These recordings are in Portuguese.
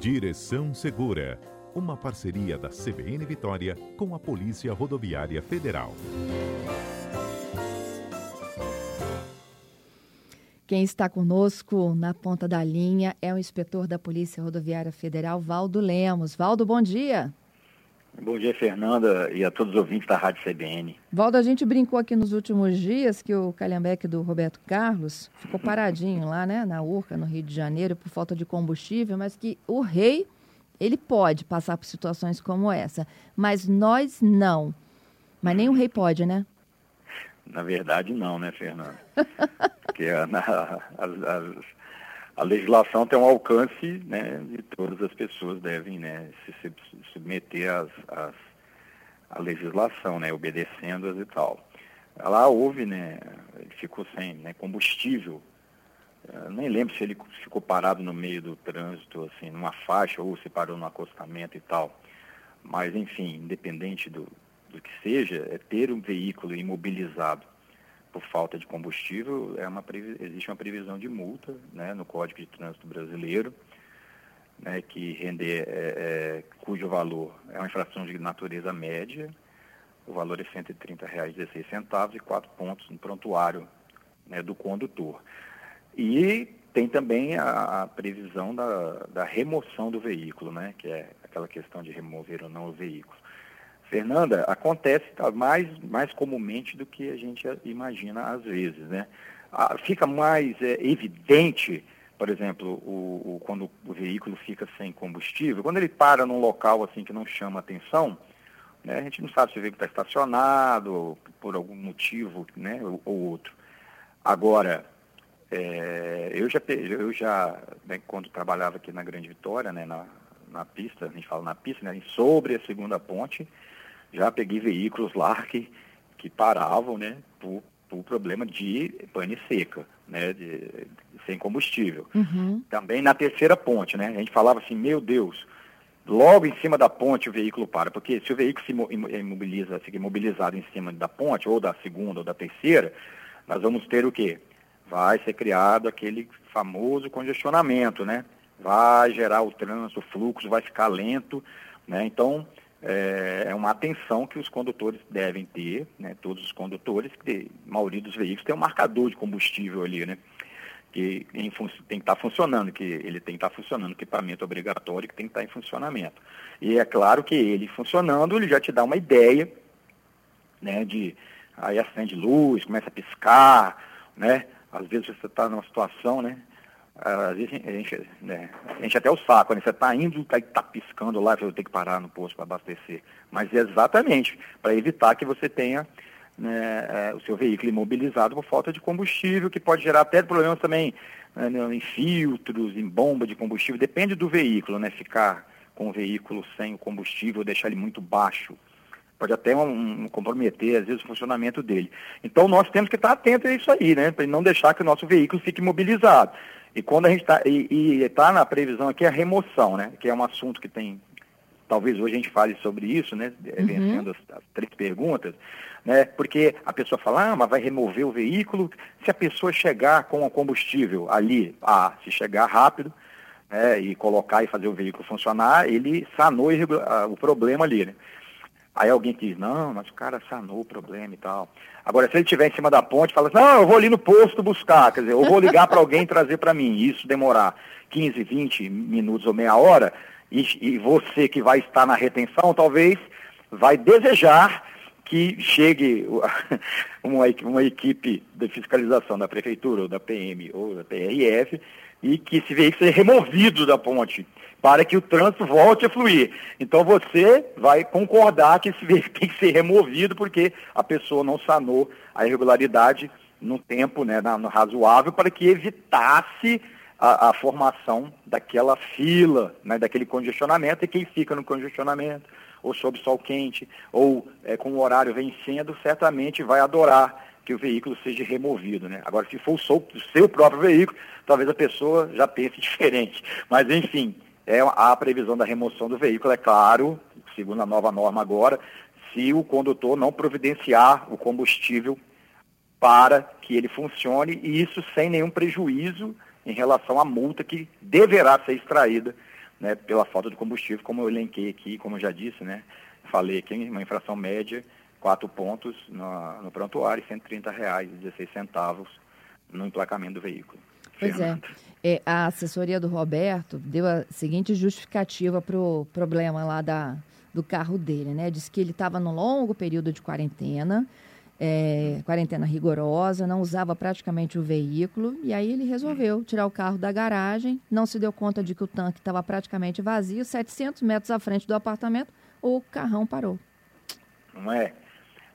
Direção Segura, uma parceria da CBN Vitória com a Polícia Rodoviária Federal. Quem está conosco na ponta da linha é o inspetor da Polícia Rodoviária Federal, Valdo Lemos. Valdo, bom dia. Bom dia, Fernanda, e a todos os ouvintes da Rádio CBN. Valdo, a gente brincou aqui nos últimos dias que o calhambeque do Roberto Carlos ficou paradinho lá, né, na Urca, no Rio de Janeiro, por falta de combustível, mas que o rei, ele pode passar por situações como essa, mas nós não. Mas nem o rei pode, né? Na verdade, não, né, Fernanda? Porque a, a, a, a, legislação tem um alcance, né, e todas as pessoas devem, né, se, submeter às, à legislação, né, obedecendo-as e tal. Lá houve, né, ele ficou sem né, combustível. Eu nem lembro se ele ficou parado no meio do trânsito, assim, numa faixa, ou se parou no acostamento e tal. Mas, enfim, independente do, do que seja, é ter um veículo imobilizado por falta de combustível, é uma, existe uma previsão de multa né, no Código de Trânsito Brasileiro, né, que render, é, é, cujo valor é uma infração de natureza média, o valor é R$ 130,16 e quatro pontos no prontuário né, do condutor. E tem também a, a previsão da, da, remoção do veículo, né, que é aquela questão de remover ou não o veículo. Fernanda, acontece tá, mais, mais comumente do que a gente imagina às vezes, né? Ah, fica mais é, evidente, por exemplo, o, o, quando o veículo fica sem combustível, quando ele para num local assim que não chama atenção, né, a gente não sabe se o veículo está estacionado por algum motivo, né, ou, ou outro. Agora, é, eu já, eu já né, quando trabalhava aqui na Grande Vitória, né, na, na pista, a gente fala na pista, né, sobre a segunda ponte, já peguei veículos lá que, que paravam, né, por, por problema de pane seca, né, de, de sem combustível. Uhum. Também na terceira ponte, né, a gente falava assim, meu Deus, logo em cima da ponte o veículo para, porque se o veículo se imobiliza, fica imobilizado em cima da ponte, ou da segunda ou da terceira, nós vamos ter o quê? Vai ser criado aquele famoso congestionamento, né? Vai gerar o trânsito, o fluxo vai ficar lento, né? Então, é, é, uma atenção que os condutores devem ter, né, todos os condutores, que a maioria dos veículos tem um marcador de combustível ali, né, que em, tem que estar tá funcionando, que ele tem que estar tá funcionando, equipamento obrigatório que tem que estar tá em funcionamento. E é claro que ele funcionando, ele já te dá uma ideia, né, de aí acende luz, começa a piscar, né, às vezes você está numa situação, né, às vezes a gente, né, até o saco, né? Você está indo, está tá piscando lá, eu tenho que parar no posto para abastecer. Mas é exatamente para evitar que você tenha né, é, o seu veículo imobilizado por falta de combustível, que pode gerar até problemas também né, em filtros, em bomba de combustível. Depende do veículo, né? Ficar com o veículo sem o combustível, deixar ele muito baixo. Pode até um, um, comprometer, às vezes, o funcionamento dele. Então, nós temos que estar atentos a isso aí, né? Para não deixar que o nosso veículo fique imobilizado. E quando a gente está, e está na previsão aqui a remoção, né? Que é um assunto que tem, talvez hoje a gente fale sobre isso, né? Uhum. Vencendo as, as, três perguntas, né? Porque a pessoa fala, ah, mas vai remover o veículo se a pessoa chegar com o combustível ali, ah, se chegar rápido, né? E colocar e fazer o veículo funcionar, ele sanou o problema ali, né? Aí alguém diz, não, mas o cara sanou o problema e tal. Agora, se ele estiver em cima da ponte, fala assim, não, eu vou ali no posto buscar, quer dizer, eu vou ligar para alguém trazer para mim. Isso demorar 15, 20 minutos ou meia hora, e, e você que vai estar na retenção, talvez vai desejar que chegue uma, uma equipe de fiscalização da prefeitura, ou da PM, ou da PRF, e que esse veículo seja removido da ponte para que o trânsito volte a fluir. Então você vai concordar que esse veículo tem que ser removido porque a pessoa não sanou a irregularidade no tempo né, no razoável para que evitasse a, a, formação daquela fila, né, daquele congestionamento, e quem fica no congestionamento, ou sob sol quente, ou é, com o horário vencendo, certamente vai adorar que o veículo seja removido. Né? Agora, se for o seu próprio veículo, talvez a pessoa já pense diferente. Mas, enfim, é a previsão da remoção do veículo, é claro, segundo a nova norma agora, se o condutor não providenciar o combustível para que ele funcione, e isso sem nenhum prejuízo em relação à multa que deverá ser extraída né, pela falta de combustível, como eu elenquei aqui, como eu já disse, né, falei aqui, uma infração média, quatro pontos no, no prontuário e 130 reais e 16 centavos no emplacamento do veículo. Pois é. é. A assessoria do Roberto deu a seguinte justificativa para o problema lá da, do carro dele, né? Diz que ele estava num longo período de quarentena, é, quarentena rigorosa, não usava praticamente o veículo, e aí ele resolveu tirar o carro da garagem, não se deu conta de que o tanque estava praticamente vazio, 700 metros à frente do apartamento, o carrão parou. Não é?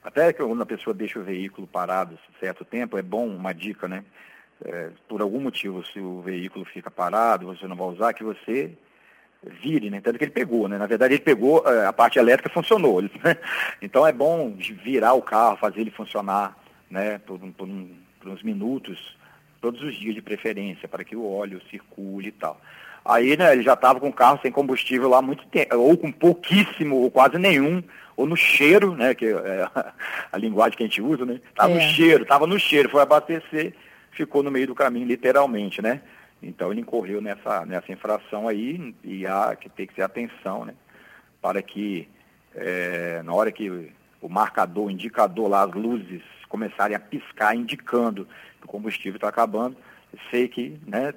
Até que quando a pessoa deixa o veículo parado certo tempo, é bom uma dica, né? É, por algum motivo, se o veículo fica parado, você não vai usar, que você vire, né? Tanto que ele pegou, né? Na verdade, ele pegou, é, a parte elétrica funcionou. Né? Então é bom virar o carro, fazer ele funcionar, né? Por, por, um, por uns minutos, todos os dias de preferência, para que o óleo circule e tal. Aí, né, ele já estava com o carro sem combustível lá há muito tempo, ou com pouquíssimo, ou quase nenhum, ou no cheiro, né, que é a, a linguagem que a gente usa, né? Estava é. no cheiro, estava no cheiro, foi abastecer, ficou no meio do caminho, literalmente, né? Então ele incorreu nessa, nessa infração aí e há que ter que ter atenção, né? Para que é, na hora que o marcador, o indicador lá, as luzes começarem a piscar, indicando que o combustível está acabando, sei que, né?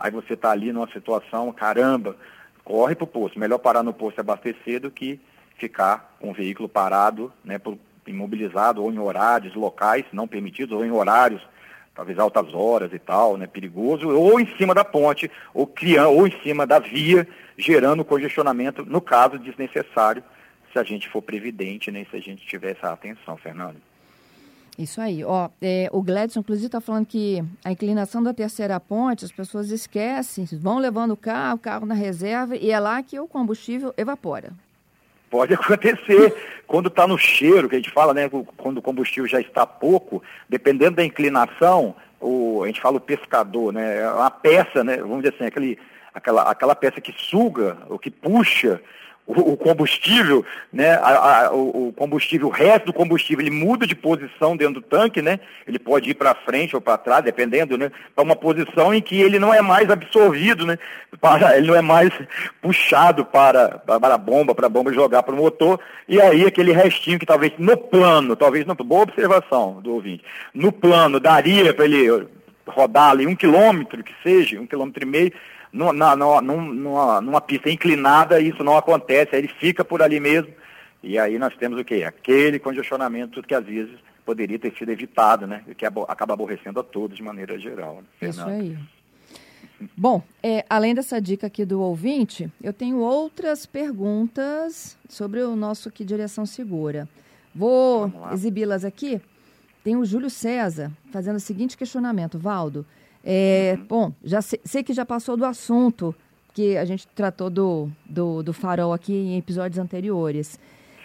Aí você está ali numa situação, caramba, corre para o posto. Melhor parar no posto e abastecer do que ficar com o veículo parado, né, imobilizado ou em horários locais não permitidos, ou em horários talvez altas horas e tal, né, perigoso, ou em cima da ponte, ou criando, ou em cima da via, gerando congestionamento, no caso desnecessário, se a gente for previdente, né, se a gente tiver essa atenção, Fernando. Isso aí. Ó, é, o Gladson, inclusive, está falando que a inclinação da terceira ponte, as pessoas esquecem, vão levando o carro, o carro na reserva, e é lá que o combustível evapora. Pode acontecer. Quando está no cheiro, que a gente fala, né? Quando o combustível já está pouco, dependendo da inclinação, o, a gente fala o pescador, né? Uma peça, né? Vamos dizer assim, aquele, aquela, aquela peça que suga, ou que puxa o, combustível, né, a, a, o combustível, o resto do combustível, ele muda de posição dentro do tanque, né? Ele pode ir para frente ou para trás, dependendo, né? Para uma posição em que ele não é mais absorvido, né? Para, ele não é mais puxado para, para a bomba, para a bomba jogar para o motor. E aí aquele restinho que talvez no plano, talvez não, boa observação do ouvinte, no plano daria para ele rodar ali um quilômetro que seja, um quilômetro e meio, numa, numa, numa, numa pista inclinada, isso não acontece, aí ele fica por ali mesmo. E aí nós temos o quê? Aquele congestionamento que às vezes poderia ter sido evitado, né? Que acaba aborrecendo a todos de maneira geral. Né? Isso aí. Bom, é, além dessa dica aqui do ouvinte, eu tenho outras perguntas sobre o nosso aqui Direção Segura. Vou exibi-las aqui. Tem o Júlio César fazendo o seguinte questionamento, Valdo. É, uhum. Bom, já sei, sei, que já passou do assunto que a gente tratou do, do, do farol aqui em episódios anteriores.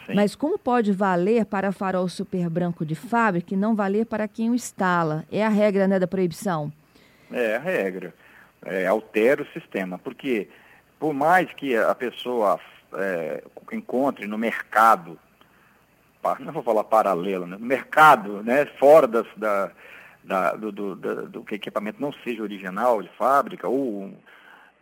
Sim. Mas como pode valer para farol super branco de fábrica e não valer para quem o instala? É a regra né, da proibição? É a regra. É, altera o sistema. Porque por mais que a pessoa é, encontre no mercado, não vou falar paralelo, né, no mercado, né, fora das, da, da, do, do, do, que equipamento não seja original de fábrica ou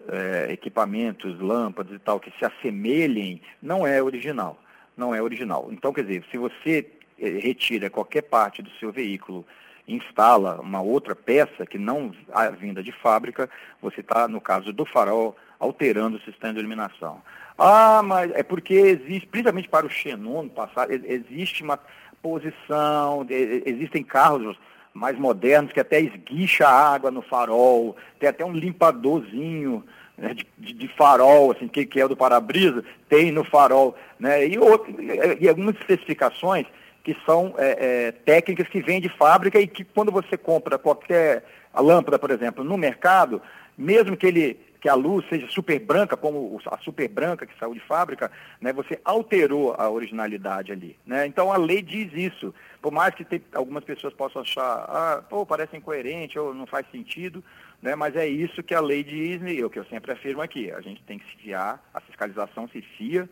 é, equipamentos, lâmpadas e tal, que se assemelhem, não é original. Não é original. Então, quer dizer, se você é, retira qualquer parte do seu veículo instala uma outra peça que não a vinda de fábrica, você está, no caso do farol, alterando o sistema de iluminação. Ah, mas é porque existe, principalmente para o Xenon passar, existe uma posição, existem carros mais modernos, que até esguicha a água no farol, tem até um limpadorzinho né, de, de, de, farol, assim, que, que é o do para-brisa, tem no farol, né, e, outro, e algumas especificações que são é, é, técnicas que vêm de fábrica e que quando você compra qualquer lâmpada, por exemplo, no mercado, mesmo que ele que a luz seja super branca, como a super branca que saiu de fábrica, né, você alterou a originalidade ali. Né? Então a lei diz isso. Por mais que tem, algumas pessoas possam achar, ah, pô, parece incoerente ou não faz sentido, né, mas é isso que a lei diz e o que eu sempre afirmo aqui. A gente tem que se fiar, a fiscalização se fia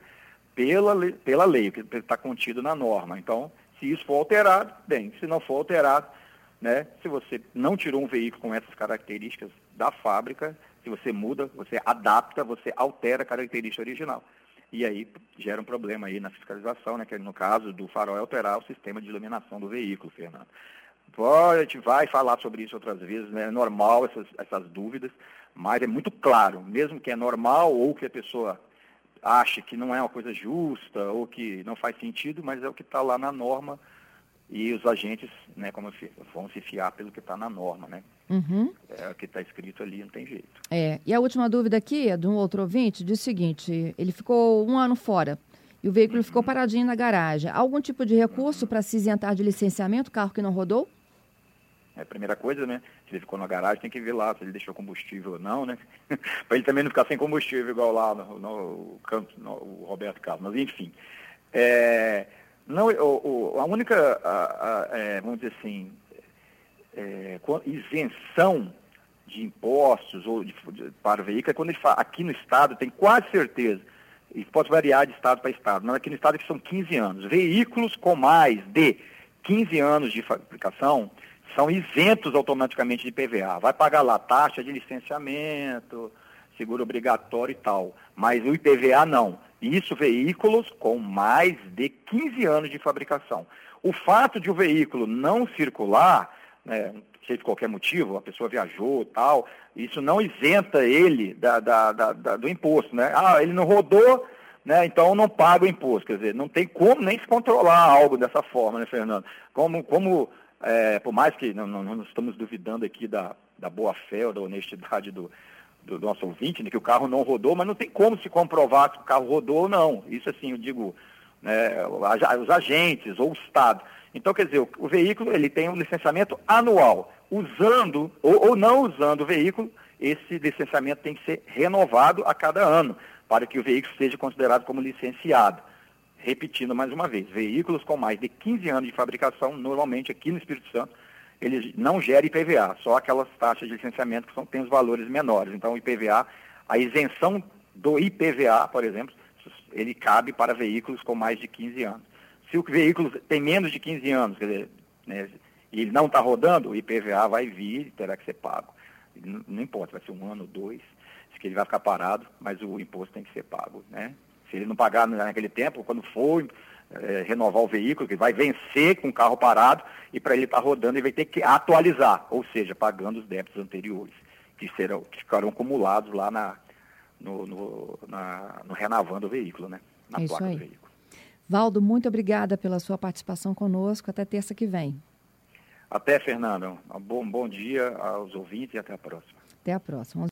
pela, pela lei, que está contido na norma. Então, se isso for alterado, bem, se não for alterado, né, se você não tirou um veículo com essas características da fábrica, Se você muda, você adapta, você altera a característica original. E aí gera um problema aí na fiscalização, né? Que no caso do farol é alterar o sistema de iluminação do veículo, Fernando. a gente vai falar sobre isso outras vezes, né? É normal essas, essas dúvidas, mas é muito claro, mesmo que é normal ou que a pessoa ache que não é uma coisa justa ou que não faz sentido, mas é o que está lá na norma e os agentes, né, como eu vão se fiar pelo que está na norma, né? Uhum. É o que está escrito ali, não tem jeito. É, e a última dúvida aqui é de um outro ouvinte, diz o seguinte, ele ficou um ano fora e o veículo uhum. ficou paradinho na garagem. Algum tipo de recurso uhum. para se isentar de licenciamento, carro que não rodou? É a primeira coisa, né? Se ele ficou na garagem, tem que ver lá se ele deixou combustível ou não, né? para ele também não ficar sem combustível, igual lá no, no, no, no o Roberto Carlos. Mas, enfim. É, não, o, o, a única, a, a, é, vamos dizer assim, é, isenção de impostos ou de, de, para o veículo é quando ele fala, aqui no Estado, tem quase certeza, e pode variar de Estado para Estado, mas aqui no Estado que são 15 anos. Veículos com mais de 15 anos de fabricação são isentos automaticamente de PVA. Vai pagar lá taxa de licenciamento, seguro obrigatório e tal, mas o IPVA não. Isso veículos com mais de 15 anos de fabricação. O fato de o veículo não circular, né, seja de qualquer motivo, a pessoa viajou tal, isso não isenta ele da, da, da, do imposto. Né? Ah, ele não rodou, né, então não paga o imposto. Quer dizer, não tem como nem se controlar algo dessa forma, né, Fernando? Como, como é, por mais que não, não, não estamos duvidando aqui da, da boa-fé ou da honestidade do, do nosso ouvinte, né, que o carro não rodou, mas não tem como se comprovar se o carro rodou ou não. Isso assim, eu digo, né, os agentes ou o Estado. Então, quer dizer, o, o, veículo ele tem um licenciamento anual. Usando ou, ou não usando o veículo, esse licenciamento tem que ser renovado a cada ano, para que o veículo seja considerado como licenciado. Repetindo mais uma vez, veículos com mais de 15 anos de fabricação, normalmente aqui no Espírito Santo, ele não gera IPVA, só aquelas taxas de licenciamento que são, têm os valores menores. Então, o IPVA, a isenção do IPVA, por exemplo, ele cabe para veículos com mais de 15 anos. Se o veículo tem menos de 15 anos, quer dizer, né, e ele não está rodando, o IPVA vai vir e terá que ser pago. Não, não importa, vai ser um ano, dois, que ele vai ficar parado, mas o imposto tem que ser pago. Né? Se ele não pagar naquele tempo, quando for é, renovar o veículo, que vai vencer com o carro parado, e para ele estar tá rodando, ele vai ter que atualizar, ou seja, pagando os débitos anteriores, que, serão, que ficarão acumulados lá na, no, no, na, no renovando o veículo, né? na é placa do veículo. Valdo, muito obrigada pela sua participação conosco. Até terça que vem. Até, Fernando. Um bom, bom dia aos ouvintes e até a próxima. Até a próxima.